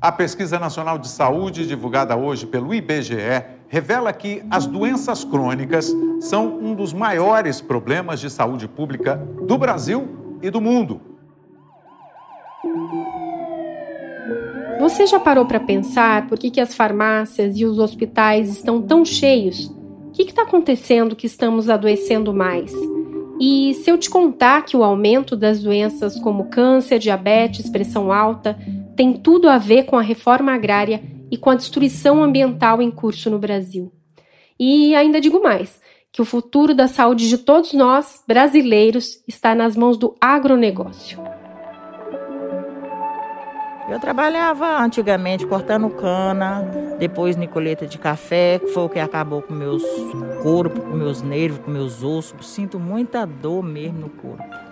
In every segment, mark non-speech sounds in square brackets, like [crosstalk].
A Pesquisa Nacional de Saúde, divulgada hoje pelo IBGE, revela que as doenças crônicas são um dos maiores problemas de saúde pública do Brasil e do mundo. Você já parou para pensar por que, que as farmácias e os hospitais estão tão cheios? O que está acontecendo que estamos adoecendo mais? E se eu te contar que o aumento das doenças como câncer, diabetes, pressão alta tem tudo a ver com a reforma agrária e com a destruição ambiental em curso no Brasil. E ainda digo mais, que o futuro da saúde de todos nós, brasileiros, está nas mãos do agronegócio. Eu trabalhava antigamente cortando cana, depois nicoleta de café, que foi o que acabou com meus corpo, com meus nervos, com meus ossos. Sinto muita dor mesmo no corpo.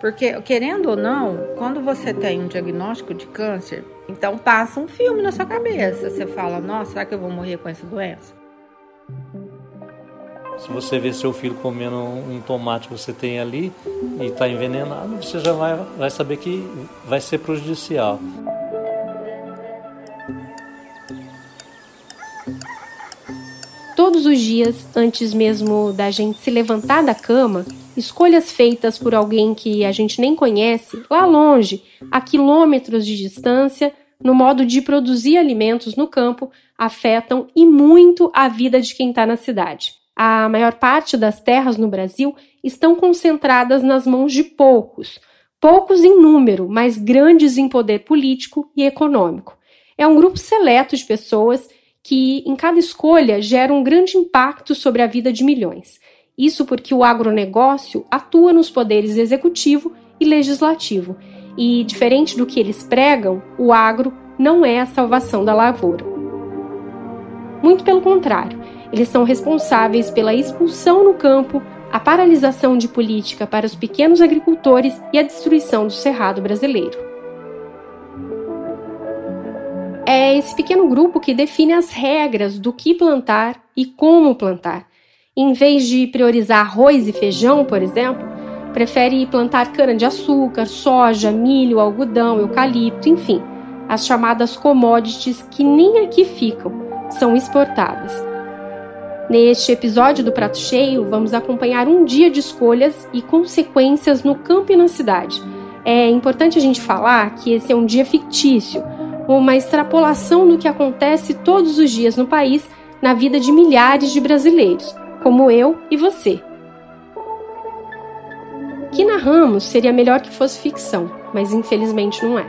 Porque, querendo ou não, quando você tem um diagnóstico de câncer, então passa um filme na sua cabeça. Você fala, nossa, será que eu vou morrer com essa doença? Se você vê seu filho comendo um tomate que você tem ali e está envenenado, você já vai, vai saber que vai ser prejudicial. Todos os dias, antes mesmo da gente se levantar da cama, escolhas feitas por alguém que a gente nem conhece, lá longe, a quilômetros de distância, no modo de produzir alimentos no campo, afetam e muito a vida de quem está na cidade. A maior parte das terras no Brasil estão concentradas nas mãos de poucos, poucos em número, mas grandes em poder político e econômico. É um grupo seleto de pessoas que, em cada escolha, gera um grande impacto sobre a vida de milhões. Isso porque o agronegócio atua nos poderes executivo e legislativo. E, diferente do que eles pregam, o agro não é a salvação da lavoura. Muito pelo contrário, eles são responsáveis pela expulsão no campo, a paralisação de política para os pequenos agricultores e a destruição do cerrado brasileiro. É esse pequeno grupo que define as regras do que plantar e como plantar em vez de priorizar arroz e feijão, por exemplo, prefere plantar cana-de-açúcar, soja, milho, algodão, eucalipto, enfim, as chamadas commodities que nem aqui ficam, são exportadas. Neste episódio do Prato Cheio, vamos acompanhar um dia de escolhas e consequências no campo e na cidade. É importante a gente falar que esse é um dia fictício, uma extrapolação do que acontece todos os dias no país na vida de milhares de brasileiros como eu e você. Que narramos seria melhor que fosse ficção, mas infelizmente não é.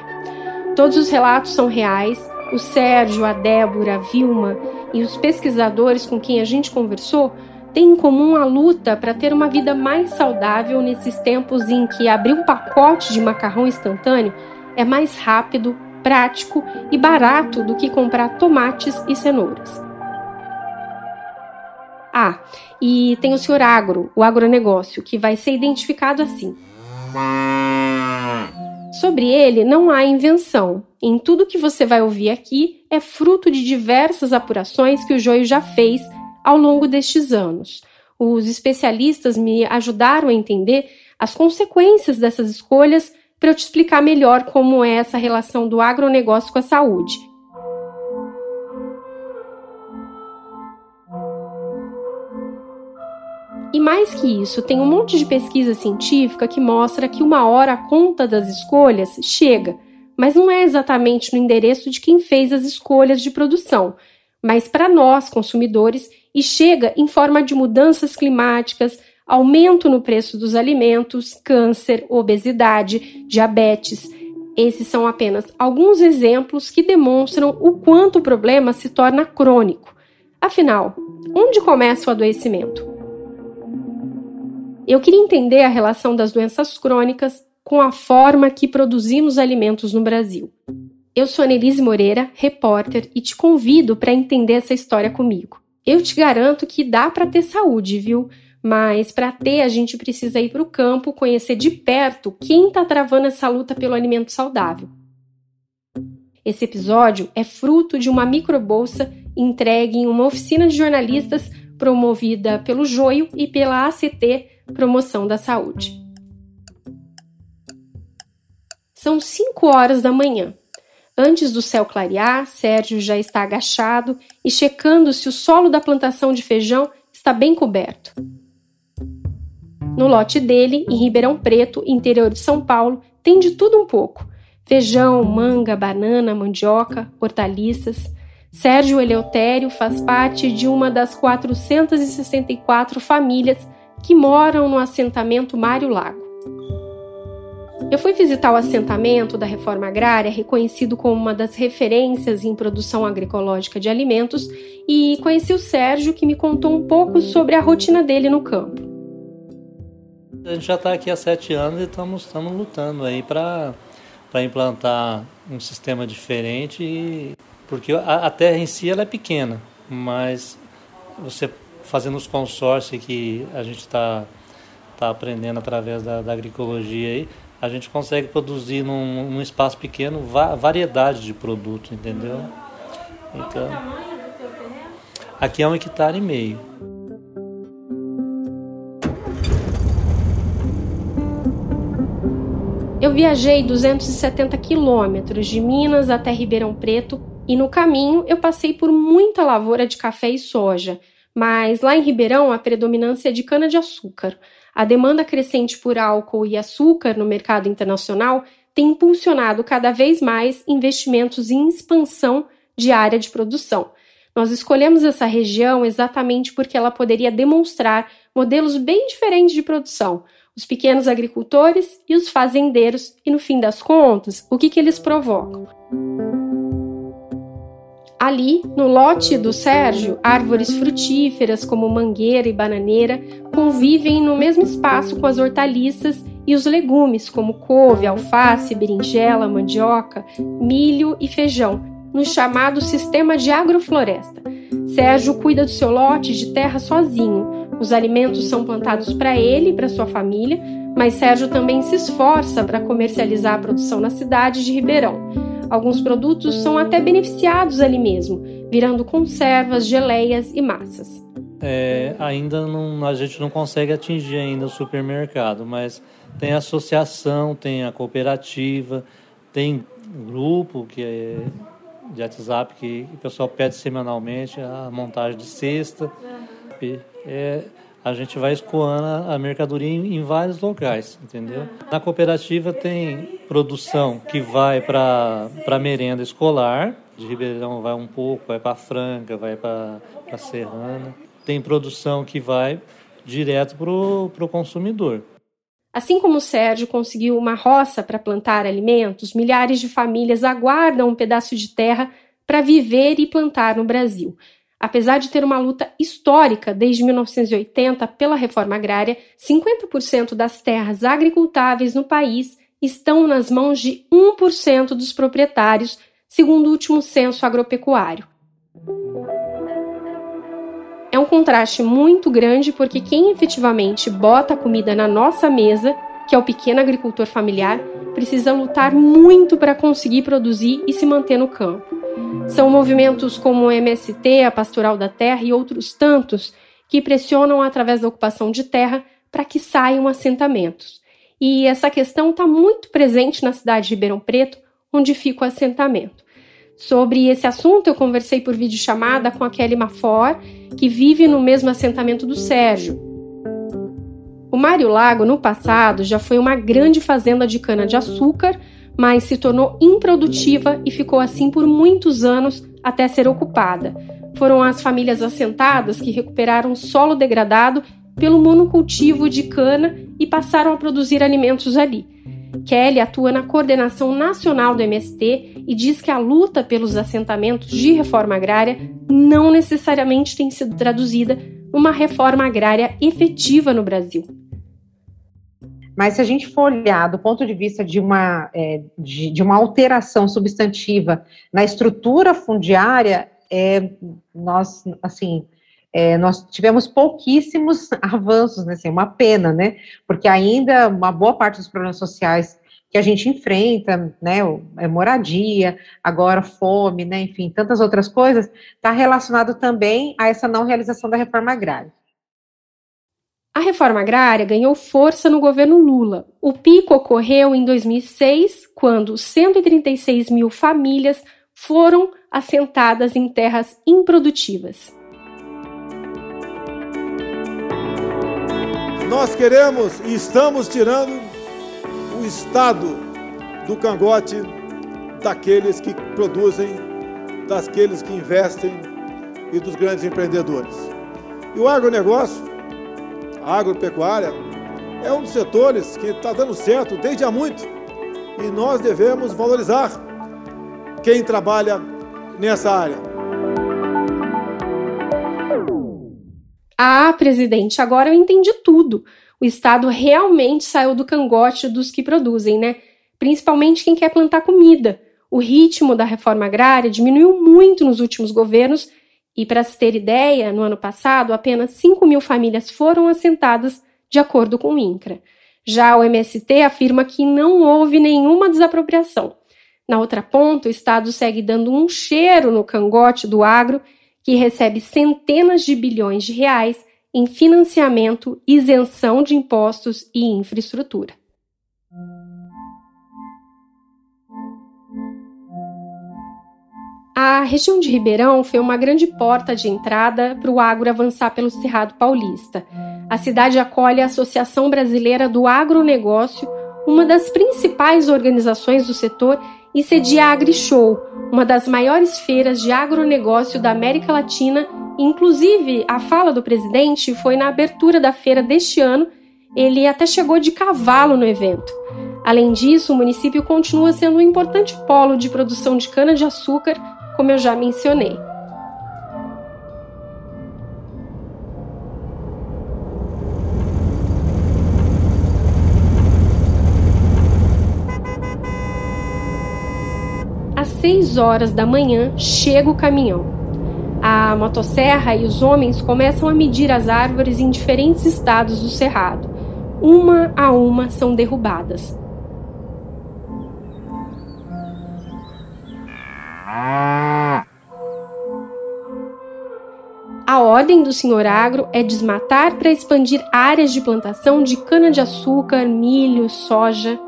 Todos os relatos são reais. O Sérgio, a Débora, a Vilma e os pesquisadores com quem a gente conversou têm em comum a luta para ter uma vida mais saudável nesses tempos em que abrir um pacote de macarrão instantâneo é mais rápido, prático e barato do que comprar tomates e cenouras. Ah, e tem o senhor agro, o agronegócio, que vai ser identificado assim. Sobre ele não há invenção. Em tudo que você vai ouvir aqui é fruto de diversas apurações que o Joio já fez ao longo destes anos. Os especialistas me ajudaram a entender as consequências dessas escolhas para eu te explicar melhor como é essa relação do agronegócio com a saúde. E mais que isso, tem um monte de pesquisa científica que mostra que uma hora a conta das escolhas chega, mas não é exatamente no endereço de quem fez as escolhas de produção, mas para nós, consumidores, e chega em forma de mudanças climáticas, aumento no preço dos alimentos, câncer, obesidade, diabetes. Esses são apenas alguns exemplos que demonstram o quanto o problema se torna crônico. Afinal, onde começa o adoecimento? Eu queria entender a relação das doenças crônicas com a forma que produzimos alimentos no Brasil. Eu sou Annelise Moreira, repórter, e te convido para entender essa história comigo. Eu te garanto que dá para ter saúde, viu? Mas para ter, a gente precisa ir para o campo, conhecer de perto quem está travando essa luta pelo alimento saudável. Esse episódio é fruto de uma microbolsa entregue em uma oficina de jornalistas promovida pelo Joio e pela ACT promoção da saúde. São 5 horas da manhã. Antes do céu clarear, Sérgio já está agachado e checando se o solo da plantação de feijão está bem coberto. No lote dele, em Ribeirão Preto, interior de São Paulo, tem de tudo um pouco: feijão, manga, banana, mandioca, hortaliças. Sérgio Eleutério faz parte de uma das 464 famílias que moram no assentamento Mário Lago. Eu fui visitar o assentamento da reforma agrária, reconhecido como uma das referências em produção agroecológica de alimentos, e conheci o Sérgio, que me contou um pouco sobre a rotina dele no campo. A gente já está aqui há sete anos e estamos, estamos lutando aí para implantar um sistema diferente, porque a, a terra em si ela é pequena, mas você fazendo os consórcios que a gente está tá aprendendo através da, da agroecologia aí, a gente consegue produzir num, num espaço pequeno va variedade de produtos, entendeu? Então, é o tamanho do teu terreno? Aqui é um hectare e meio. Eu viajei 270 quilômetros de Minas até Ribeirão Preto e no caminho eu passei por muita lavoura de café e soja, mas lá em Ribeirão a predominância é de cana-de-açúcar. A demanda crescente por álcool e açúcar no mercado internacional tem impulsionado cada vez mais investimentos em expansão de área de produção. Nós escolhemos essa região exatamente porque ela poderia demonstrar modelos bem diferentes de produção, os pequenos agricultores e os fazendeiros, e no fim das contas, o que, que eles provocam? Ali, no lote do Sérgio, árvores frutíferas como mangueira e bananeira convivem no mesmo espaço com as hortaliças e os legumes como couve, alface, berinjela, mandioca, milho e feijão, no chamado sistema de agrofloresta. Sérgio cuida do seu lote de terra sozinho. Os alimentos são plantados para ele e para sua família, mas Sérgio também se esforça para comercializar a produção na cidade de Ribeirão. Alguns produtos são até beneficiados ali mesmo, virando conservas, geleias e massas. É, ainda não, a gente não consegue atingir ainda o supermercado, mas tem associação, tem a cooperativa, tem grupo que é de WhatsApp que o pessoal pede semanalmente a montagem de cesta. É, a gente vai escoando a mercadoria em, vários locais, entendeu? Na cooperativa tem produção que vai para merenda escolar, de Ribeirão vai um pouco, vai para Franca, vai para Serrana. Tem produção que vai direto para o consumidor. Assim como o Sérgio conseguiu uma roça para plantar alimentos, milhares de famílias aguardam um pedaço de terra para viver e plantar no Brasil. Apesar de ter uma luta histórica desde 1980 pela reforma agrária, 50% das terras agricultáveis no país estão nas mãos de 1% dos proprietários, segundo o último censo agropecuário. É um contraste muito grande porque quem efetivamente bota a comida na nossa mesa, que é o pequeno agricultor familiar, precisa lutar muito para conseguir produzir e se manter no campo. São movimentos como o MST, a Pastoral da Terra e outros tantos que pressionam através da ocupação de terra para que saiam assentamentos. E essa questão está muito presente na cidade de Ribeirão Preto, onde fica o assentamento. Sobre esse assunto, eu conversei por videochamada com a Kelly Mafor, que vive no mesmo assentamento do Sérgio. O Mário Lago, no passado, já foi uma grande fazenda de cana-de-açúcar, mas se tornou improdutiva e ficou assim por muitos anos até ser ocupada. Foram as famílias assentadas que recuperaram solo degradado pelo monocultivo de cana e passaram a produzir alimentos ali. Kelly atua na coordenação nacional do MST e diz que a luta pelos assentamentos de reforma agrária não necessariamente tem sido traduzida numa reforma agrária efetiva no Brasil. Mas se a gente for olhar do ponto de vista de uma, é, de, de, uma alteração substantiva na estrutura fundiária, é, nós, assim, é, nós tivemos pouquíssimos [laughs] avanços, né, assim, uma pena, né, porque ainda uma boa parte dos problemas sociais que a gente enfrenta, né, é moradia, agora fome, né, enfim, tantas outras coisas, está relacionado também a essa não realização da reforma agrária. A reforma agrária ganhou força no governo Lula. O pico ocorreu em 2006, quando 136 mil famílias foram assentadas em terras improdutivas. Nós queremos e estamos tirando o Estado do cangote daqueles que produzem, daqueles que investem e dos grandes empreendedores. E o agronegócio, agropecuária, é um dos setores que está dando certo desde há muito e nós devemos valorizar quem trabalha nessa área. Ah, presidente, agora eu entendi tudo. O Estado realmente saiu do cangote dos que produzem, né? Principalmente quem quer plantar comida. O ritmo da reforma agrária diminuiu muito nos últimos governos e, para se ter ideia, no ano passado, apenas 5 mil famílias foram assentadas, de acordo com o INCRA. Já o MST afirma que não houve nenhuma desapropriação. Na outra ponta, o Estado segue dando um cheiro no cangote do agro, que recebe centenas de bilhões de reais em financiamento, isenção de impostos e infraestrutura. A região de Ribeirão foi uma grande porta de entrada para o agro avançar pelo Cerrado Paulista. A cidade acolhe a Associação Brasileira do Agronegócio, uma das principais organizações do setor e cedia a AgriShow, uma das maiores feiras de agronegócio da América Latina. Inclusive, a fala do presidente foi na abertura da feira deste ano. Ele até chegou de cavalo no evento. Além disso, o município continua sendo um importante polo de produção de cana-de-açúcar, como eu já mencionei. às 6 horas da manhã chega o caminhão. A motosserra e os homens começam a medir as árvores em diferentes estados do cerrado. Uma a uma são derrubadas. A ordem do senhor agro é desmatar para expandir áreas de plantação de cana-de-açúcar, milho, soja.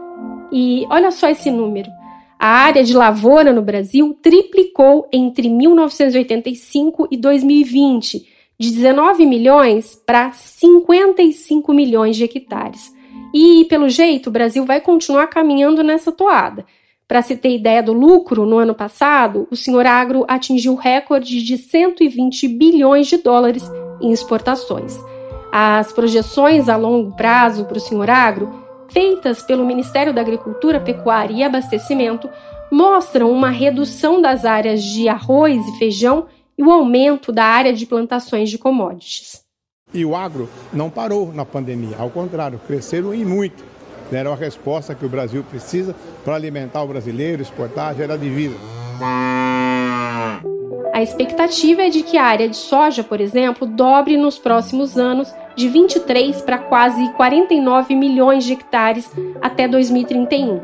E olha só esse número: a área de lavoura no Brasil triplicou entre 1985 e 2020, de 19 milhões para 55 milhões de hectares. E, pelo jeito, o Brasil vai continuar caminhando nessa toada. Para se ter ideia do lucro, no ano passado, o senhor agro atingiu recorde de 120 bilhões de dólares em exportações. As projeções a longo prazo para o senhor agro feitas pelo Ministério da Agricultura, Pecuária e Abastecimento mostram uma redução das áreas de arroz e feijão e o aumento da área de plantações de commodities. E o agro não parou na pandemia, ao contrário, cresceram e muito. Deram a resposta que o Brasil precisa para alimentar o brasileiro, exportar, gerar divisa. A expectativa é de que a área de soja, por exemplo, dobre nos próximos anos de 23 para quase 49 milhões de hectares até 2031.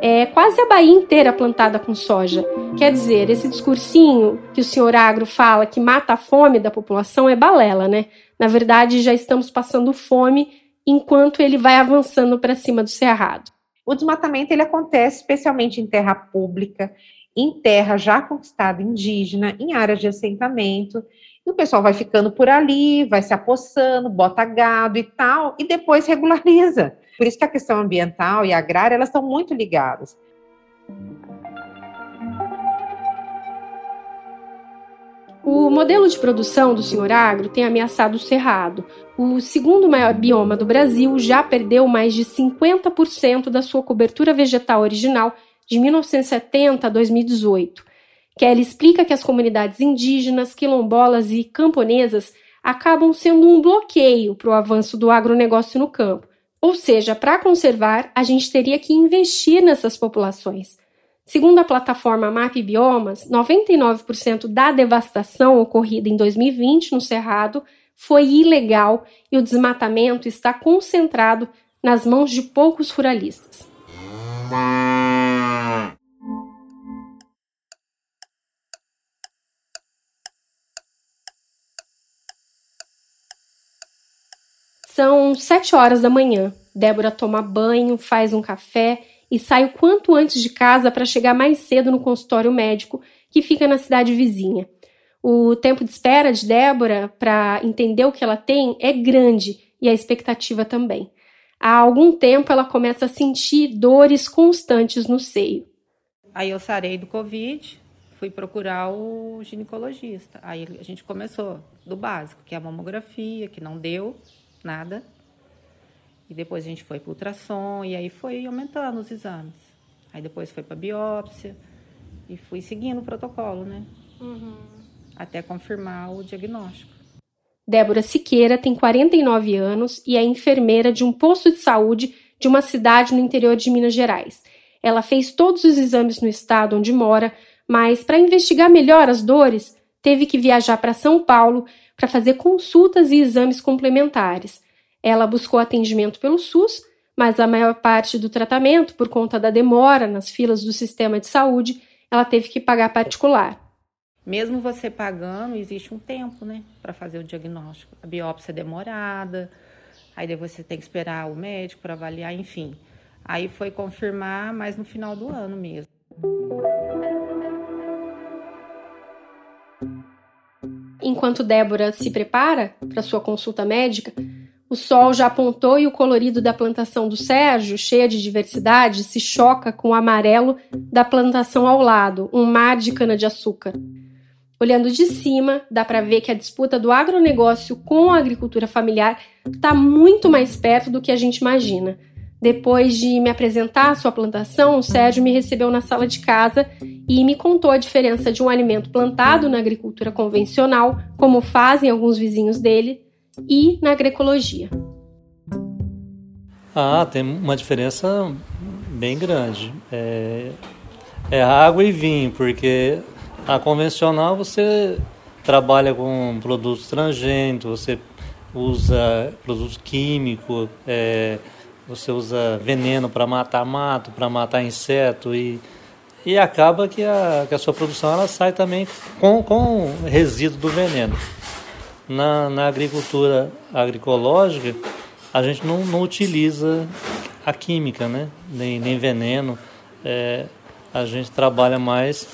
É quase a Bahia inteira plantada com soja. Quer dizer, esse discursinho que o senhor Agro fala que mata a fome da população é balela, né? Na verdade, já estamos passando fome enquanto ele vai avançando para cima do cerrado. O desmatamento ele acontece especialmente em terra pública, em terra já conquistada indígena, em áreas de assentamento, e o pessoal vai ficando por ali, vai se apossando, bota gado e tal, e depois regulariza. Por isso que a questão ambiental e agrária, elas estão muito ligadas. O modelo de produção do senhor agro tem ameaçado o cerrado. O segundo maior bioma do Brasil já perdeu mais de 50% da sua cobertura vegetal original de 1970 a 2018. Kelly explica que as comunidades indígenas, quilombolas e camponesas acabam sendo um bloqueio para o avanço do agronegócio no campo. Ou seja, para conservar, a gente teria que investir nessas populações. Segundo a plataforma Map Biomas, 99% da devastação ocorrida em 2020 no Cerrado foi ilegal e o desmatamento está concentrado nas mãos de poucos ruralistas. São sete horas da manhã. Débora toma banho, faz um café e sai o quanto antes de casa para chegar mais cedo no consultório médico que fica na cidade vizinha. O tempo de espera de Débora para entender o que ela tem é grande e a expectativa também. Há algum tempo ela começa a sentir dores constantes no seio. Aí eu sarei do Covid, fui procurar o ginecologista. Aí a gente começou do básico, que é a mamografia, que não deu nada. E depois a gente foi para ultrassom e aí foi aumentando os exames. Aí depois foi para biópsia e fui seguindo o protocolo, né? Uhum. Até confirmar o diagnóstico. Débora Siqueira tem 49 anos e é enfermeira de um posto de saúde de uma cidade no interior de Minas Gerais. Ela fez todos os exames no estado onde mora, mas para investigar melhor as dores, teve que viajar para São Paulo para fazer consultas e exames complementares. Ela buscou atendimento pelo SUS, mas a maior parte do tratamento, por conta da demora nas filas do sistema de saúde, ela teve que pagar particular. Mesmo você pagando, existe um tempo, né, para fazer o diagnóstico. A biópsia é demorada, aí você tem que esperar o médico para avaliar, enfim. Aí foi confirmar, mas no final do ano mesmo. Enquanto Débora se prepara para sua consulta médica, o sol já apontou e o colorido da plantação do Sérgio, cheia de diversidade, se choca com o amarelo da plantação ao lado, um mar de cana-de-açúcar. Olhando de cima, dá para ver que a disputa do agronegócio com a agricultura familiar está muito mais perto do que a gente imagina. Depois de me apresentar sua plantação, o Sérgio me recebeu na sala de casa e me contou a diferença de um alimento plantado na agricultura convencional, como fazem alguns vizinhos dele, e na agroecologia. Ah, tem uma diferença bem grande. É, é água e vinho, porque a convencional você trabalha com produtos transgênicos, você usa produtos químicos, é, você usa veneno para matar mato, para matar inseto e, e acaba que a, que a sua produção ela sai também com, com resíduo do veneno. Na, na agricultura agroecológica, a gente não, não utiliza a química, né? nem, nem veneno. É, a gente trabalha mais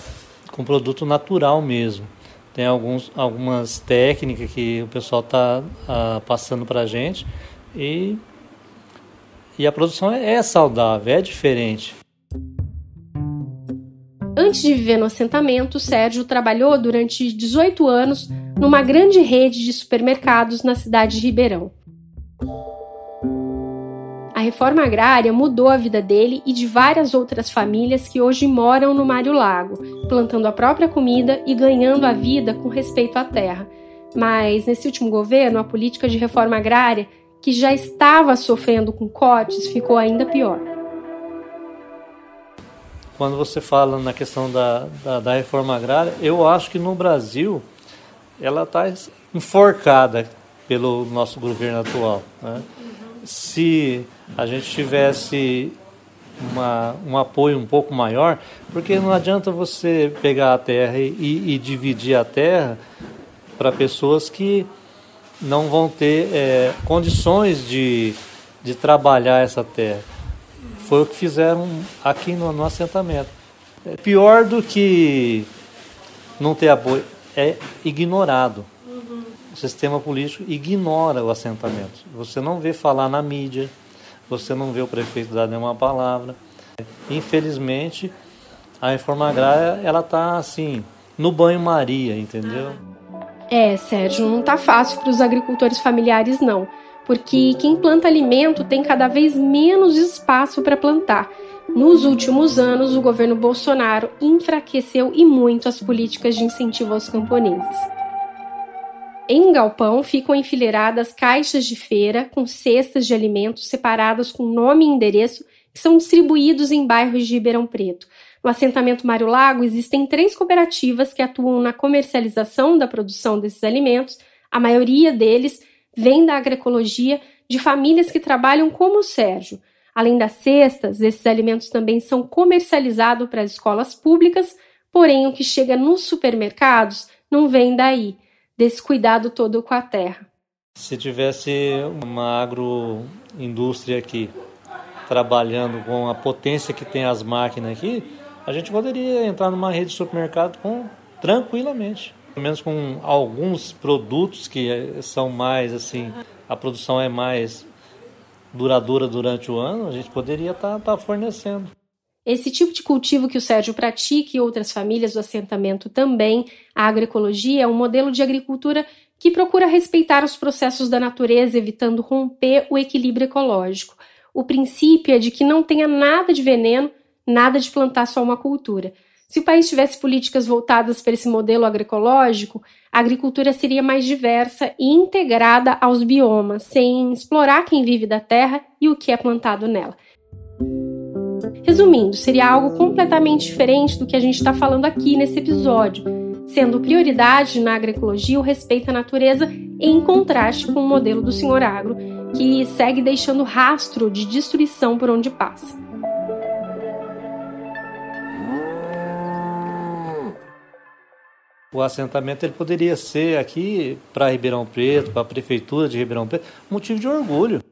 com produto natural mesmo. Tem alguns, algumas técnicas que o pessoal está ah, passando para a gente e e a produção é, é saudável, é diferente. Antes de viver no assentamento, Sérgio trabalhou durante 18 anos numa grande rede de supermercados na cidade de Ribeirão. A reforma agrária mudou a vida dele e de várias outras famílias que hoje moram no Mário Lago, plantando a própria comida e ganhando a vida com respeito à terra. Mas nesse último governo, a política de reforma agrária que já estava sofrendo com cortes, ficou ainda pior. Quando você fala na questão da, da, da reforma agrária, eu acho que no Brasil ela está enforcada pelo nosso governo atual. Né? Se a gente tivesse uma, um apoio um pouco maior, porque não adianta você pegar a terra e, e dividir a terra para pessoas que não vão ter é, condições de, de trabalhar essa terra. Foi o que fizeram aqui no, no assentamento. É pior do que não ter apoio é ignorado. Uhum. O sistema político ignora o assentamento. Você não vê falar na mídia, você não vê o prefeito dar nenhuma palavra. Infelizmente, a reforma agrária ela está assim no banho-maria, entendeu? É, Sérgio, não tá fácil para os agricultores familiares, não, porque quem planta alimento tem cada vez menos espaço para plantar. Nos últimos anos, o governo Bolsonaro enfraqueceu e muito as políticas de incentivo aos camponeses. Em um galpão ficam enfileiradas caixas de feira com cestas de alimentos separadas com nome e endereço que são distribuídos em bairros de Ribeirão Preto. No assentamento Mário Lago existem três cooperativas que atuam na comercialização da produção desses alimentos. A maioria deles vem da agroecologia de famílias que trabalham como o Sérgio. Além das cestas, esses alimentos também são comercializados para as escolas públicas, porém o que chega nos supermercados não vem daí, desse cuidado todo com a terra. Se tivesse uma agroindústria aqui trabalhando com a potência que tem as máquinas aqui, a gente poderia entrar numa rede de supermercado com tranquilamente. Pelo menos com alguns produtos que são mais assim, a produção é mais duradoura durante o ano, a gente poderia estar tá, tá fornecendo. Esse tipo de cultivo que o Sérgio pratica e outras famílias do assentamento também, a agroecologia é um modelo de agricultura que procura respeitar os processos da natureza, evitando romper o equilíbrio ecológico. O princípio é de que não tenha nada de veneno, nada de plantar só uma cultura. Se o país tivesse políticas voltadas para esse modelo agroecológico, a agricultura seria mais diversa e integrada aos biomas, sem explorar quem vive da terra e o que é plantado nela. Resumindo, seria algo completamente diferente do que a gente está falando aqui nesse episódio, sendo prioridade na agroecologia o respeito à natureza em contraste com o modelo do senhor agro, que segue deixando rastro de destruição por onde passa. O assentamento ele poderia ser aqui para Ribeirão Preto, para a prefeitura de Ribeirão Preto, motivo de orgulho.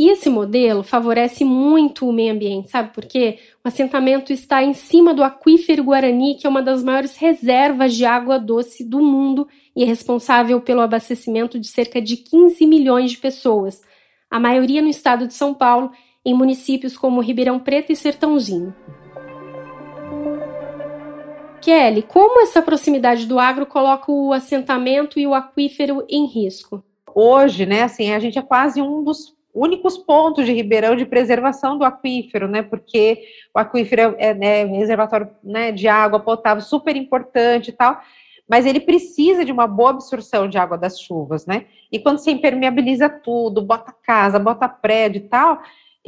E esse modelo favorece muito o meio ambiente, sabe por quê? O assentamento está em cima do aquífero Guarani, que é uma das maiores reservas de água doce do mundo e é responsável pelo abastecimento de cerca de 15 milhões de pessoas, a maioria no estado de São Paulo, em municípios como Ribeirão Preto e Sertãozinho. Kelly, como essa proximidade do agro coloca o assentamento e o aquífero em risco? Hoje, né, assim, a gente é quase um dos únicos pontos de Ribeirão de preservação do aquífero, né? Porque o aquífero é, né, um reservatório né, de água potável super importante e tal, mas ele precisa de uma boa absorção de água das chuvas, né? E quando você impermeabiliza tudo, bota casa, bota prédio e tal,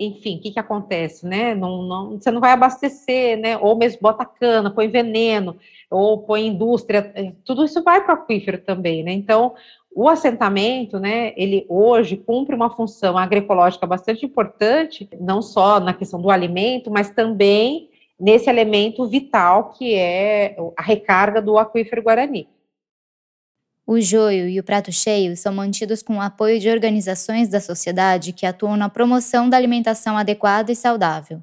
enfim, o que, que acontece, né? Não, não, você não vai abastecer, né? Ou mesmo bota cana, põe veneno, ou põe indústria, é, tudo isso vai para o aquífero também, né? Então, o assentamento, né, ele hoje cumpre uma função agroecológica bastante importante, não só na questão do alimento, mas também nesse elemento vital que é a recarga do aquífero Guarani. O joio e o prato cheio são mantidos com o apoio de organizações da sociedade que atuam na promoção da alimentação adequada e saudável.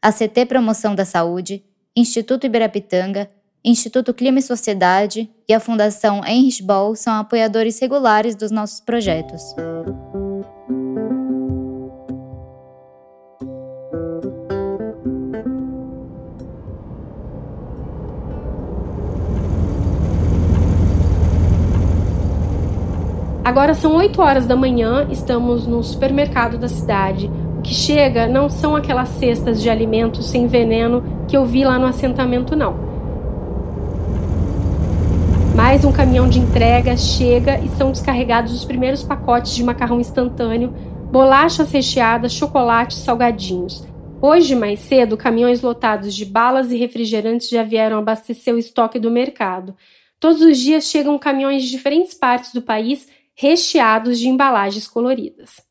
A CT Promoção da Saúde, Instituto Ibirapitanga, Instituto Clima e Sociedade e a Fundação Heinrich Ball são apoiadores regulares dos nossos projetos. Agora são 8 horas da manhã, estamos no supermercado da cidade. O que chega não são aquelas cestas de alimentos sem veneno que eu vi lá no assentamento, não. Mais um caminhão de entrega chega e são descarregados os primeiros pacotes de macarrão instantâneo, bolachas recheadas, chocolates, salgadinhos. Hoje, mais cedo, caminhões lotados de balas e refrigerantes já vieram abastecer o estoque do mercado. Todos os dias chegam caminhões de diferentes partes do país recheados de embalagens coloridas.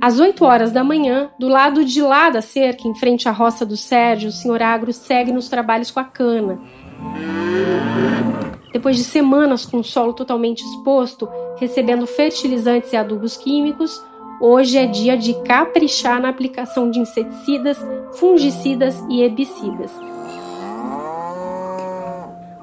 Às 8 horas da manhã, do lado de lá da cerca, em frente à roça do Sérgio, o senhor Agro segue nos trabalhos com a cana. Depois de semanas com o solo totalmente exposto, recebendo fertilizantes e adubos químicos, hoje é dia de caprichar na aplicação de inseticidas, fungicidas e herbicidas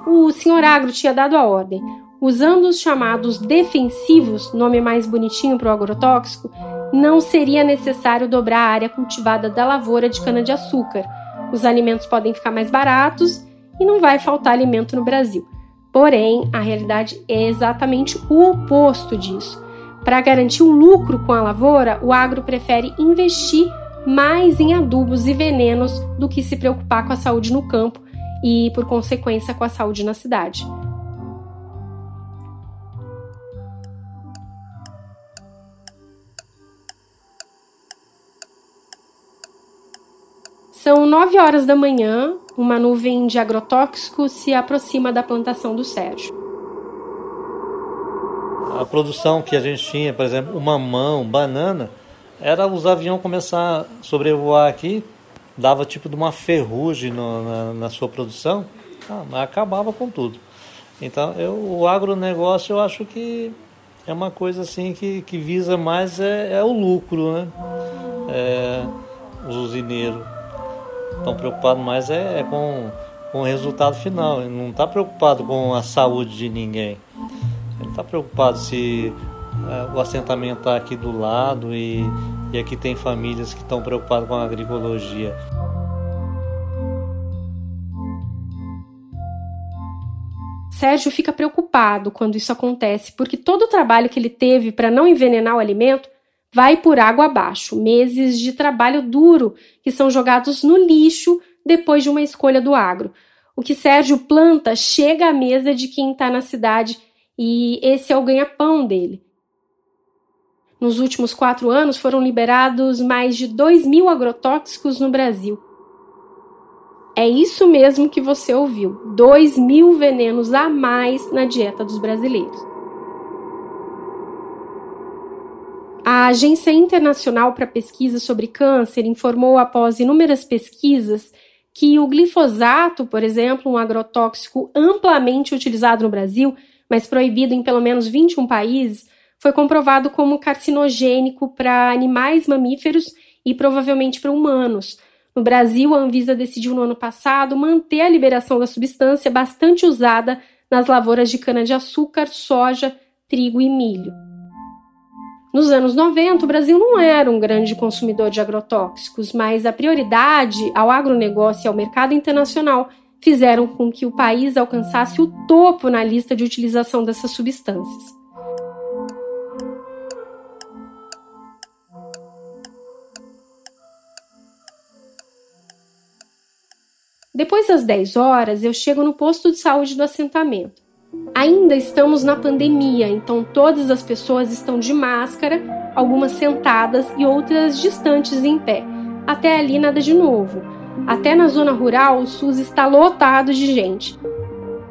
o senhor Agro tinha dado a ordem. Usando os chamados defensivos, nome mais bonitinho para o agrotóxico, não seria necessário dobrar a área cultivada da lavoura de cana-de-açúcar. Os alimentos podem ficar mais baratos e não vai faltar alimento no Brasil. Porém, a realidade é exatamente o oposto disso. Para garantir um lucro com a lavoura, o agro prefere investir mais em adubos e venenos do que se preocupar com a saúde no campo e, por consequência, com a saúde na cidade. São nove horas da manhã, uma nuvem de agrotóxico se aproxima da plantação do Sérgio. A produção que a gente tinha, por exemplo, mamão, banana, era os aviões começar a sobrevoar aqui dava tipo de uma ferrugem no, na, na, sua produção, ah, mas acabava com tudo. Então, eu, o agronegócio eu acho que é uma coisa assim que, que visa mais é, é o lucro, né? É, os usineiros estão preocupados mais é, é, com, com o resultado final. Ele não está preocupado com a saúde de ninguém. Ele está preocupado se é, o assentamento está aqui do lado e, e aqui tem famílias que estão preocupadas com a agroecologia. Sérgio fica preocupado quando isso acontece, porque todo o trabalho que ele teve para não envenenar o alimento vai por água abaixo. Meses de trabalho duro que são jogados no lixo depois de uma escolha do agro. O que Sérgio planta chega à mesa de quem está na cidade e esse é o ganha-pão dele. Nos últimos quatro anos foram liberados mais de 2 mil agrotóxicos no Brasil. É isso mesmo que você ouviu: 2 mil venenos a mais na dieta dos brasileiros. A Agência Internacional para Pesquisa sobre Câncer informou, após inúmeras pesquisas, que o glifosato, por exemplo, um agrotóxico amplamente utilizado no Brasil, mas proibido em pelo menos 21 países, foi comprovado como carcinogênico para animais mamíferos e provavelmente para humanos no Brasil, a Anvisa decidiu no ano passado manter a liberação da substância bastante usada nas lavouras de cana-de-açúcar, soja, trigo e milho. Nos anos 90, o Brasil não era um grande consumidor de agrotóxicos, mas a prioridade ao agronegócio e ao mercado internacional fizeram com que o país alcançasse o topo na lista de utilização dessas substâncias. Depois das 10 horas, eu chego no posto de saúde do assentamento. Ainda estamos na pandemia, então todas as pessoas estão de máscara, algumas sentadas e outras distantes em pé. Até ali nada de novo. Até na zona rural, o SUS está lotado de gente.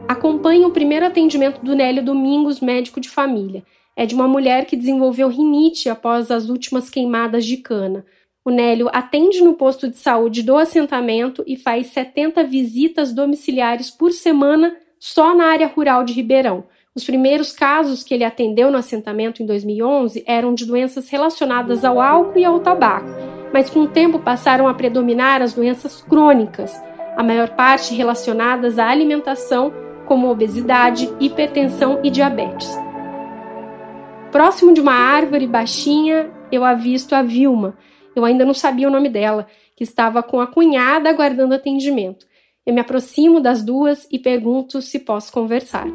Acompanho o primeiro atendimento do Nélio Domingos, médico de família. É de uma mulher que desenvolveu rinite após as últimas queimadas de cana. O Nélio atende no posto de saúde do assentamento e faz 70 visitas domiciliares por semana só na área rural de Ribeirão. Os primeiros casos que ele atendeu no assentamento em 2011 eram de doenças relacionadas ao álcool e ao tabaco, mas com o tempo passaram a predominar as doenças crônicas, a maior parte relacionadas à alimentação, como obesidade, hipertensão e diabetes. Próximo de uma árvore baixinha, eu avisto a Vilma, eu ainda não sabia o nome dela, que estava com a cunhada aguardando atendimento. Eu me aproximo das duas e pergunto se posso conversar.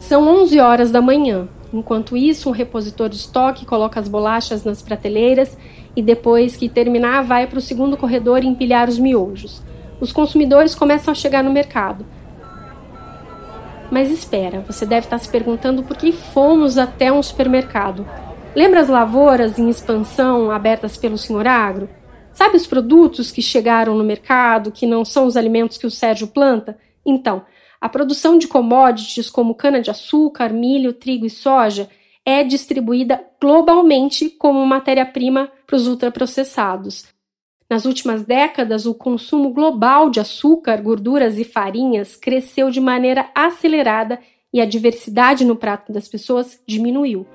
São 11 horas da manhã. Enquanto isso, um repositor de estoque coloca as bolachas nas prateleiras e depois que terminar, vai para o segundo corredor empilhar os miojos os consumidores começam a chegar no mercado. Mas espera, você deve estar se perguntando por que fomos até um supermercado. Lembra as lavouras em expansão abertas pelo senhor agro? Sabe os produtos que chegaram no mercado, que não são os alimentos que o Sérgio planta? Então, a produção de commodities como cana-de-açúcar, milho, trigo e soja é distribuída globalmente como matéria-prima para os ultraprocessados. Nas últimas décadas, o consumo global de açúcar, gorduras e farinhas cresceu de maneira acelerada e a diversidade no prato das pessoas diminuiu.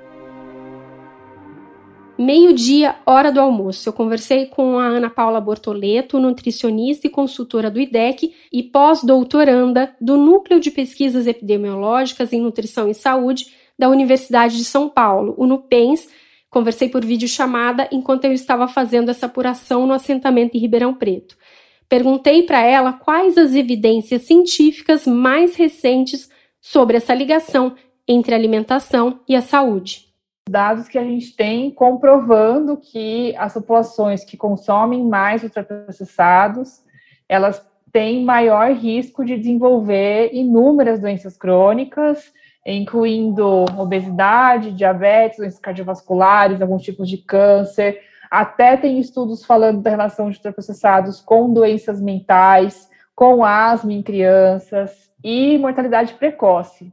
Meio-dia, hora do almoço, eu conversei com a Ana Paula Bortoleto, nutricionista e consultora do IDEC e pós-doutoranda do Núcleo de Pesquisas Epidemiológicas em Nutrição e Saúde da Universidade de São Paulo, o NUPENS, Conversei por videochamada enquanto eu estava fazendo essa apuração no assentamento em Ribeirão Preto. Perguntei para ela quais as evidências científicas mais recentes sobre essa ligação entre a alimentação e a saúde. Dados que a gente tem comprovando que as populações que consomem mais ultraprocessados, elas têm maior risco de desenvolver inúmeras doenças crônicas, incluindo obesidade, diabetes, doenças cardiovasculares, alguns tipos de câncer. Até tem estudos falando da relação de ultraprocessados com doenças mentais, com asma em crianças e mortalidade precoce.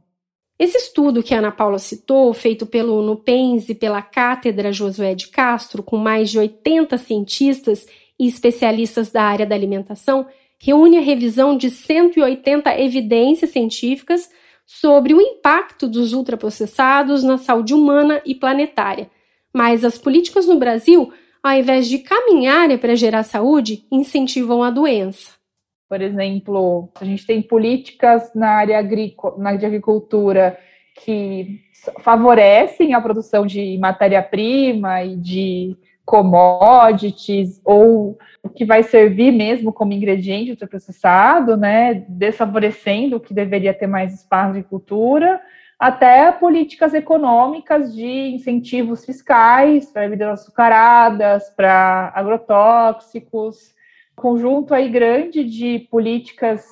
Esse estudo que a Ana Paula citou, feito pelo Nupens e pela Cátedra Josué de Castro, com mais de 80 cientistas e especialistas da área da alimentação, reúne a revisão de 180 evidências científicas sobre o impacto dos ultraprocessados na saúde humana e planetária. Mas as políticas no Brasil, ao invés de caminharem para gerar saúde, incentivam a doença. Por exemplo, a gente tem políticas na área na área de agricultura que favorecem a produção de matéria-prima e de commodities ou o que vai servir mesmo como ingrediente ultraprocessado, né, desfavorecendo o que deveria ter mais espaço de cultura, até políticas econômicas de incentivos fiscais para bebidas açucaradas, para agrotóxicos, conjunto aí grande de políticas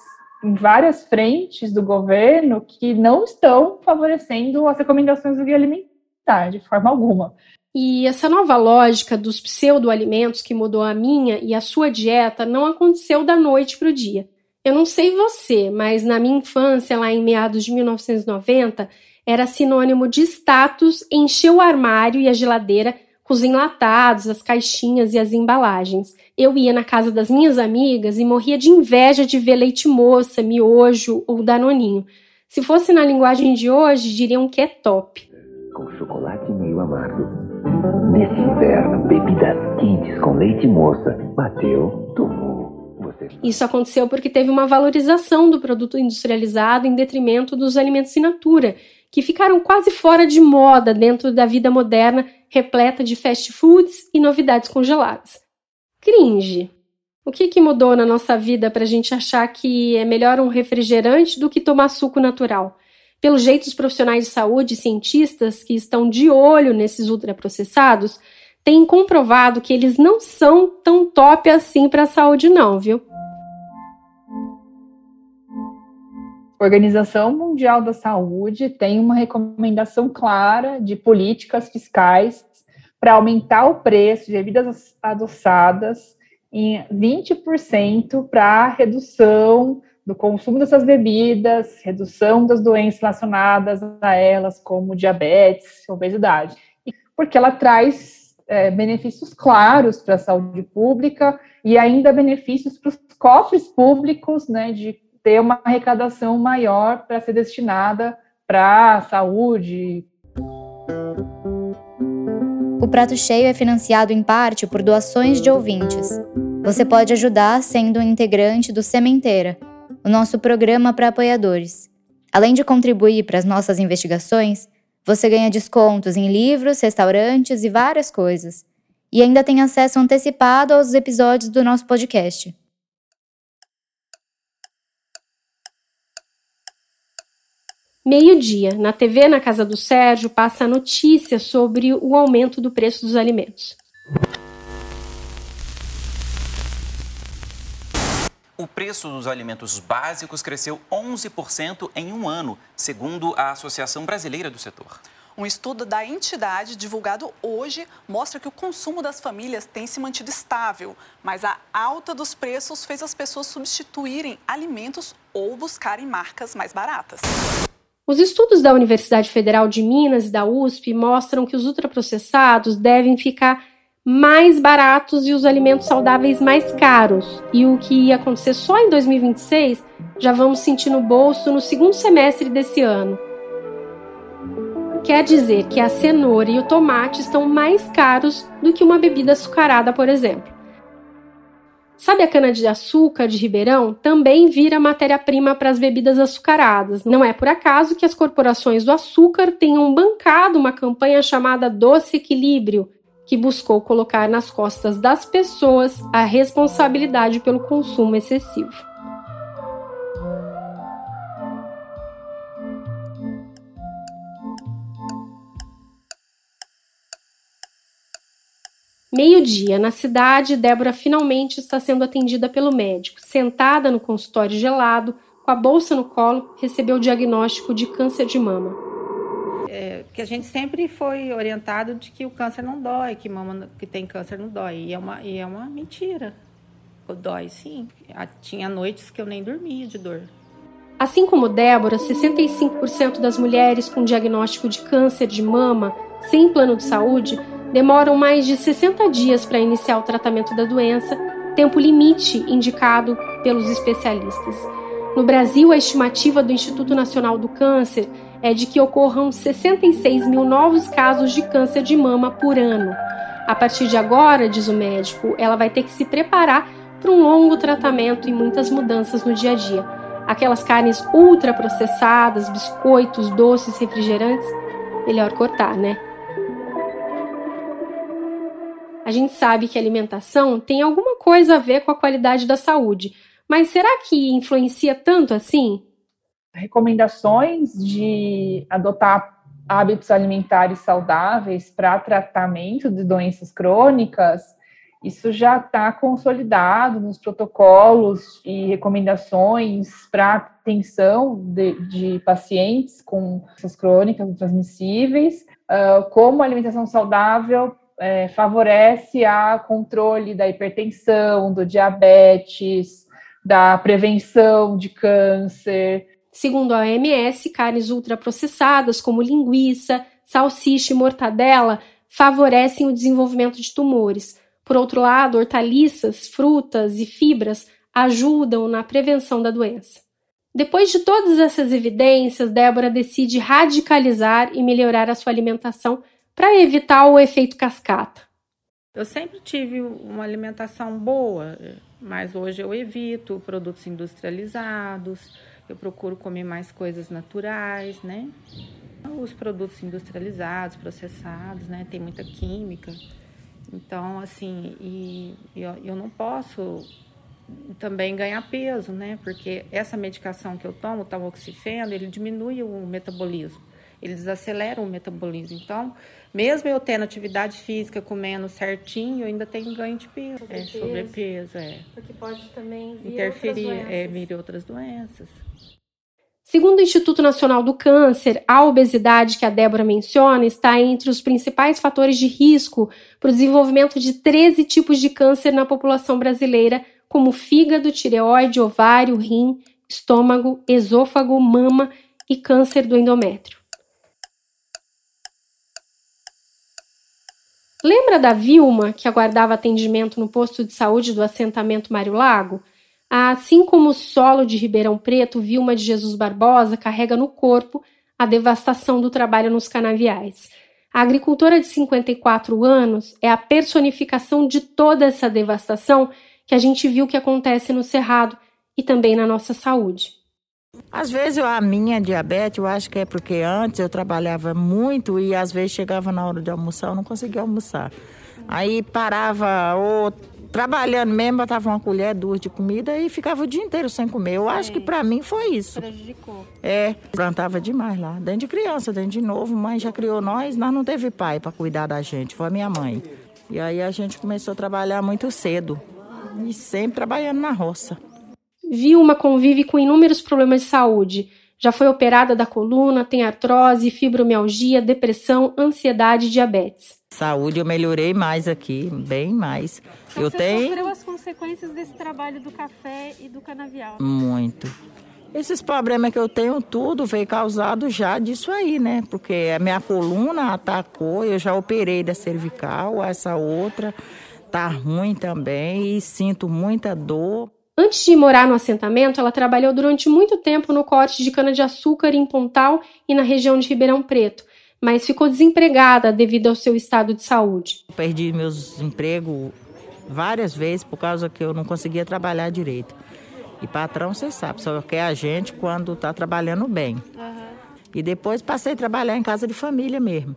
em várias frentes do governo que não estão favorecendo as recomendações do guia alimentar de forma alguma. E essa nova lógica dos pseudoalimentos que mudou a minha e a sua dieta não aconteceu da noite para o dia. Eu não sei você, mas na minha infância, lá em meados de 1990, era sinônimo de status encher o armário e a geladeira com os enlatados, as caixinhas e as embalagens. Eu ia na casa das minhas amigas e morria de inveja de ver leite moça, miojo ou danoninho. Se fosse na linguagem de hoje, diriam que é top. Com chocolate meio amargo. Nesse inverno, bebidas quentes com leite moça. Bateu, tomou. Isso aconteceu porque teve uma valorização do produto industrializado em detrimento dos alimentos in natura, que ficaram quase fora de moda dentro da vida moderna, repleta de fast foods e novidades congeladas. Cringe. O que, que mudou na nossa vida para a gente achar que é melhor um refrigerante do que tomar suco natural? Pelo jeito, os profissionais de saúde e cientistas que estão de olho nesses ultraprocessados têm comprovado que eles não são tão top assim para a saúde, não, viu? Organização Mundial da Saúde tem uma recomendação clara de políticas fiscais para aumentar o preço de bebidas adoçadas em 20% para redução do consumo dessas bebidas, redução das doenças relacionadas a elas, como diabetes, obesidade, porque ela traz é, benefícios claros para a saúde pública e ainda benefícios para os cofres públicos, né, de ter uma arrecadação maior para ser destinada para a saúde. O Prato Cheio é financiado em parte por doações de ouvintes. Você pode ajudar sendo um integrante do Sementeira, o nosso programa para apoiadores. Além de contribuir para as nossas investigações, você ganha descontos em livros, restaurantes e várias coisas. E ainda tem acesso antecipado aos episódios do nosso podcast. Meio-dia, na TV na casa do Sérgio, passa a notícia sobre o aumento do preço dos alimentos. O preço dos alimentos básicos cresceu 11% em um ano, segundo a Associação Brasileira do Setor. Um estudo da entidade divulgado hoje mostra que o consumo das famílias tem se mantido estável, mas a alta dos preços fez as pessoas substituírem alimentos ou buscarem marcas mais baratas. Os estudos da Universidade Federal de Minas e da USP mostram que os ultraprocessados devem ficar mais baratos e os alimentos saudáveis mais caros. E o que ia acontecer só em 2026, já vamos sentir no bolso no segundo semestre desse ano. Quer dizer que a cenoura e o tomate estão mais caros do que uma bebida açucarada, por exemplo. Sabe a cana-de-açúcar de Ribeirão? Também vira matéria-prima para as bebidas açucaradas. Não é por acaso que as corporações do açúcar tenham bancado uma campanha chamada Doce Equilíbrio, que buscou colocar nas costas das pessoas a responsabilidade pelo consumo excessivo. Meio-dia, na cidade, Débora finalmente está sendo atendida pelo médico. Sentada no consultório gelado, com a bolsa no colo, recebeu o diagnóstico de câncer de mama. É, que a gente sempre foi orientado de que o câncer não dói, que mama que tem câncer não dói. E é uma, e é uma mentira. Dói sim. Tinha noites que eu nem dormia de dor. Assim como Débora, 65% das mulheres com diagnóstico de câncer de mama sem plano de saúde demoram mais de 60 dias para iniciar o tratamento da doença, tempo limite indicado pelos especialistas. No Brasil, a estimativa do Instituto Nacional do Câncer é de que ocorram 66 mil novos casos de câncer de mama por ano. A partir de agora, diz o médico, ela vai ter que se preparar para um longo tratamento e muitas mudanças no dia a dia. Aquelas carnes ultraprocessadas, biscoitos, doces, refrigerantes, melhor cortar, né? A gente sabe que a alimentação tem alguma coisa a ver com a qualidade da saúde, mas será que influencia tanto assim? Recomendações de adotar hábitos alimentares saudáveis para tratamento de doenças crônicas, isso já está consolidado nos protocolos e recomendações para atenção de, de, pacientes com doenças crônicas transmissíveis, uh, como a alimentação saudável é, favorece a controle da hipertensão, do diabetes, da prevenção de câncer. Segundo a OMS, carnes ultraprocessadas como linguiça, salsicha e mortadela favorecem o desenvolvimento de tumores. Por outro lado, hortaliças, frutas e fibras ajudam na prevenção da doença. Depois de todas essas evidências, Débora decide radicalizar e melhorar a sua alimentação para evitar o efeito cascata. Eu sempre tive uma alimentação boa, mas hoje eu evito produtos industrializados, eu procuro comer mais coisas naturais, né? Os produtos industrializados, processados, né? Tem muita química. Então, assim, e eu, eu não posso também ganhar peso, né? Porque essa medicação que eu tomo, o tamoxifeno, ele diminui o metabolismo, ele desacelera o metabolismo. Então, mesmo eu tendo atividade física, comendo certinho, eu ainda tenho ganho de peso. Sobrepeso. É, sobrepeso, é. Porque pode também interferir, outras é, vir outras doenças. Segundo o Instituto Nacional do Câncer, a obesidade que a Débora menciona está entre os principais fatores de risco para o desenvolvimento de 13 tipos de câncer na população brasileira, como fígado, tireoide, ovário, rim, estômago, esôfago, mama e câncer do endométrio. Lembra da Vilma, que aguardava atendimento no posto de saúde do assentamento Mário Lago? Assim como o solo de Ribeirão Preto, Vilma de Jesus Barbosa carrega no corpo a devastação do trabalho nos canaviais. A agricultora de 54 anos é a personificação de toda essa devastação que a gente viu que acontece no Cerrado e também na nossa saúde. Às vezes a minha diabetes, eu acho que é porque antes eu trabalhava muito e às vezes chegava na hora de almoçar, eu não conseguia almoçar. Aí parava ou trabalhando mesmo, botava uma colher, duas de comida e ficava o dia inteiro sem comer. Eu acho que para mim foi isso. Prejudicou. É, plantava demais lá. Dentro de criança, dentro de novo, mãe já criou nós, nós não teve pai para cuidar da gente, foi a minha mãe. E aí a gente começou a trabalhar muito cedo e sempre trabalhando na roça. Vilma convive com inúmeros problemas de saúde. Já foi operada da coluna, tem artrose, fibromialgia, depressão, ansiedade e diabetes. Saúde eu melhorei mais aqui, bem mais. Então eu você tenho sofreu as consequências desse trabalho do café e do canavial? muito. Esses problemas que eu tenho tudo veio causado já disso aí, né? Porque a minha coluna atacou, eu já operei da cervical, essa outra tá ruim também e sinto muita dor. Antes de morar no assentamento, ela trabalhou durante muito tempo no corte de cana-de-açúcar em Pontal e na região de Ribeirão Preto, mas ficou desempregada devido ao seu estado de saúde. Perdi meus empregos várias vezes por causa que eu não conseguia trabalhar direito. E patrão, você sabe, só quer a gente quando está trabalhando bem. Uhum. E depois passei a trabalhar em casa de família mesmo.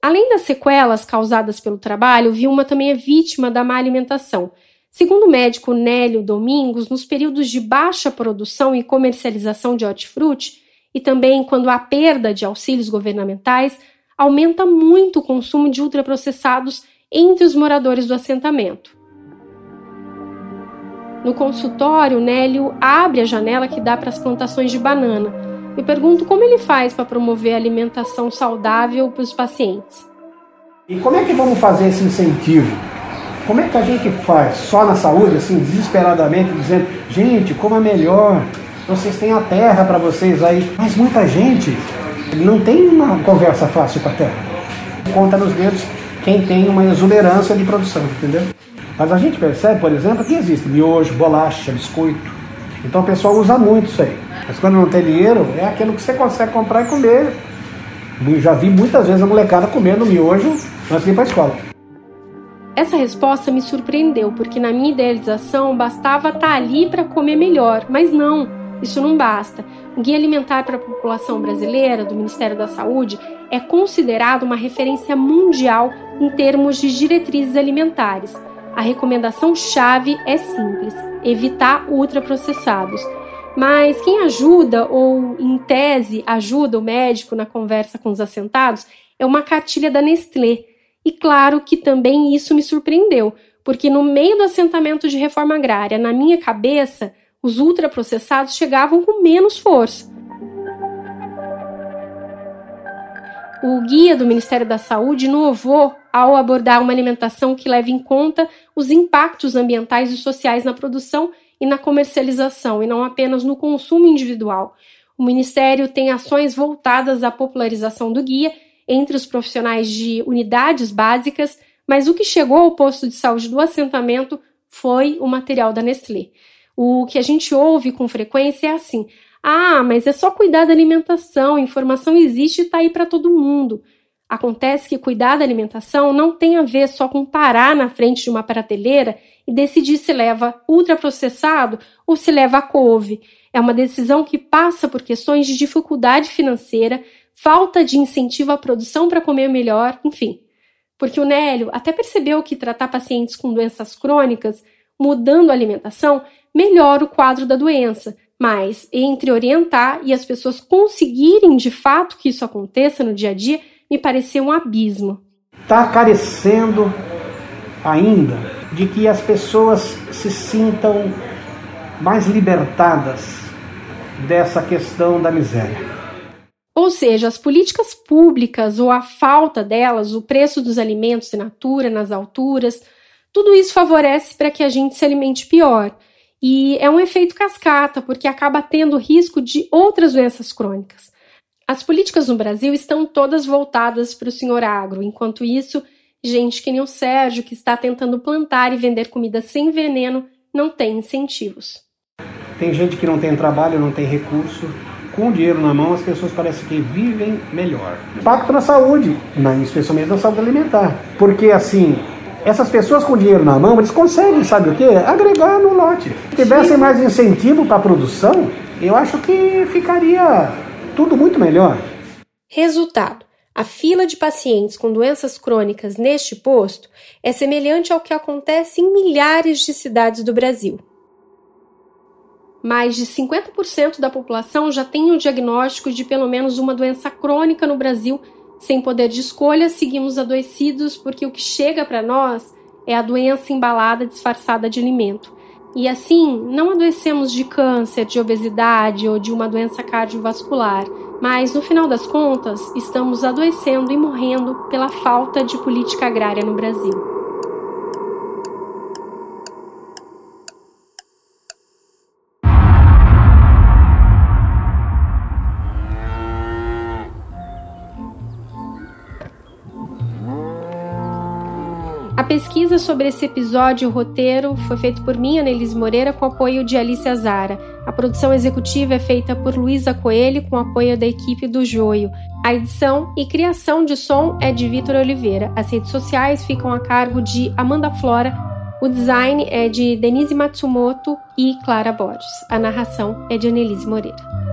Além das sequelas causadas pelo trabalho, Vilma também é vítima da má alimentação. Segundo o médico Nélio Domingos, nos períodos de baixa produção e comercialização de hortifruti, e também quando há perda de auxílios governamentais, aumenta muito o consumo de ultraprocessados entre os moradores do assentamento. No consultório, Nélio abre a janela que dá para as plantações de banana. Me pergunto como ele faz para promover a alimentação saudável para os pacientes. E como é que vamos fazer esse incentivo? Como é que a gente faz? Só na saúde, assim, desesperadamente, dizendo, gente, coma melhor, vocês têm a terra para vocês aí. Mas muita gente não tem uma conversa fácil com a terra. Conta nos dedos quem tem uma exuberância de produção, entendeu? Mas a gente percebe, por exemplo, que existe miojo, bolacha, biscoito. Então o pessoal usa muito isso aí. Mas quando não tem dinheiro, é aquilo que você consegue comprar e comer. Eu já vi muitas vezes a molecada comendo miojo antes de ir para a escola. Essa resposta me surpreendeu, porque na minha idealização bastava estar ali para comer melhor, mas não, isso não basta. O Guia Alimentar para a População Brasileira, do Ministério da Saúde, é considerado uma referência mundial em termos de diretrizes alimentares. A recomendação chave é simples: evitar ultraprocessados. Mas quem ajuda, ou em tese ajuda o médico na conversa com os assentados, é uma cartilha da Nestlé. E claro que também isso me surpreendeu, porque no meio do assentamento de reforma agrária, na minha cabeça, os ultraprocessados chegavam com menos força. O guia do Ministério da Saúde inovou ao abordar uma alimentação que leve em conta os impactos ambientais e sociais na produção e na comercialização, e não apenas no consumo individual. O Ministério tem ações voltadas à popularização do guia entre os profissionais de unidades básicas, mas o que chegou ao posto de saúde do assentamento foi o material da Nestlé. O que a gente ouve com frequência é assim: ah, mas é só cuidar da alimentação, informação existe e está aí para todo mundo. Acontece que cuidar da alimentação não tem a ver só com parar na frente de uma prateleira e decidir se leva ultraprocessado ou se leva a couve. É uma decisão que passa por questões de dificuldade financeira, falta de incentivo à produção para comer melhor, enfim. Porque o Nélio até percebeu que tratar pacientes com doenças crônicas, mudando a alimentação, melhora o quadro da doença, mas entre orientar e as pessoas conseguirem de fato que isso aconteça no dia a dia, me pareceu um abismo. Está carecendo ainda de que as pessoas se sintam mais libertadas dessa questão da miséria. Ou seja, as políticas públicas ou a falta delas, o preço dos alimentos in natura, nas alturas, tudo isso favorece para que a gente se alimente pior. E é um efeito cascata, porque acaba tendo risco de outras doenças crônicas. As políticas no Brasil estão todas voltadas para o senhor agro, enquanto isso, gente que nem o Sérgio, que está tentando plantar e vender comida sem veneno, não tem incentivos. Tem gente que não tem trabalho, não tem recurso. Com o dinheiro na mão, as pessoas parecem que vivem melhor. Impacto na saúde, especialmente na saúde alimentar. Porque, assim, essas pessoas com dinheiro na mão, eles conseguem, sabe o que? Agregar no lote. Se tivessem mais incentivo para a produção, eu acho que ficaria tudo muito melhor. Resultado: a fila de pacientes com doenças crônicas neste posto é semelhante ao que acontece em milhares de cidades do Brasil. Mais de 50% da população já tem o diagnóstico de pelo menos uma doença crônica no Brasil sem poder de escolha, seguimos adoecidos porque o que chega para nós é a doença embalada disfarçada de alimento. E assim, não adoecemos de câncer, de obesidade ou de uma doença cardiovascular, mas no final das contas, estamos adoecendo e morrendo pela falta de política agrária no Brasil. Pesquisa sobre esse episódio e o roteiro foi feito por mim, Annelise Moreira, com apoio de Alice Azara. A produção executiva é feita por Luísa Coelho, com apoio da equipe do Joio. A edição e criação de som é de Vitor Oliveira. As redes sociais ficam a cargo de Amanda Flora. O design é de Denise Matsumoto e Clara Borges. A narração é de Annelise Moreira.